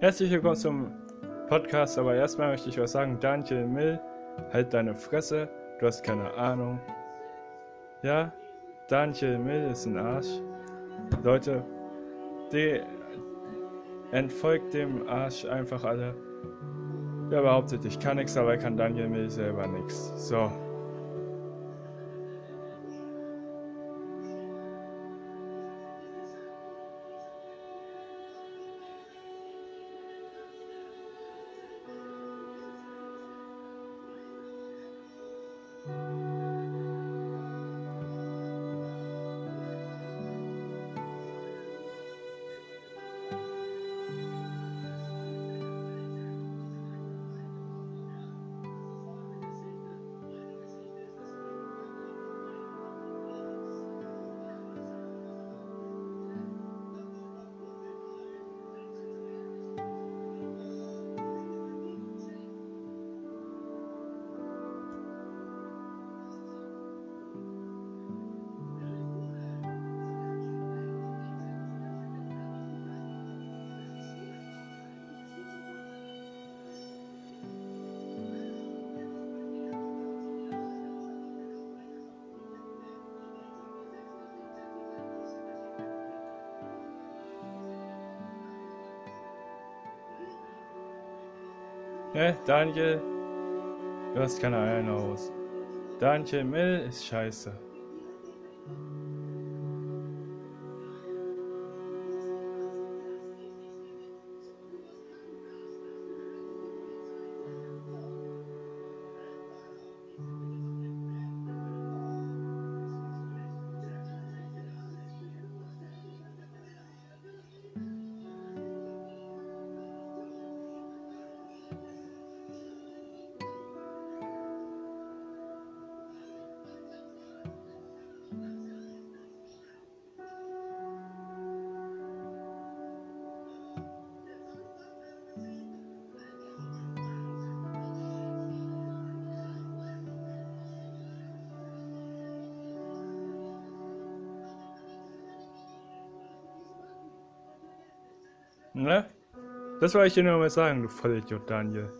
Herzlich willkommen zum Podcast, aber erstmal möchte ich was sagen. Daniel Mill, halt deine Fresse, du hast keine Ahnung. Ja, Daniel Mill ist ein Arsch. Leute, die entfolgt dem Arsch einfach alle. Wer behauptet, ich kann nichts, aber kann Daniel Mill selber nichts. So. Ne, Daniel, du hast keine Eier Hose. Daniel Mill ist scheiße. Ne? Das wollte ich dir nur mal sagen, du Vollidiot, Daniel.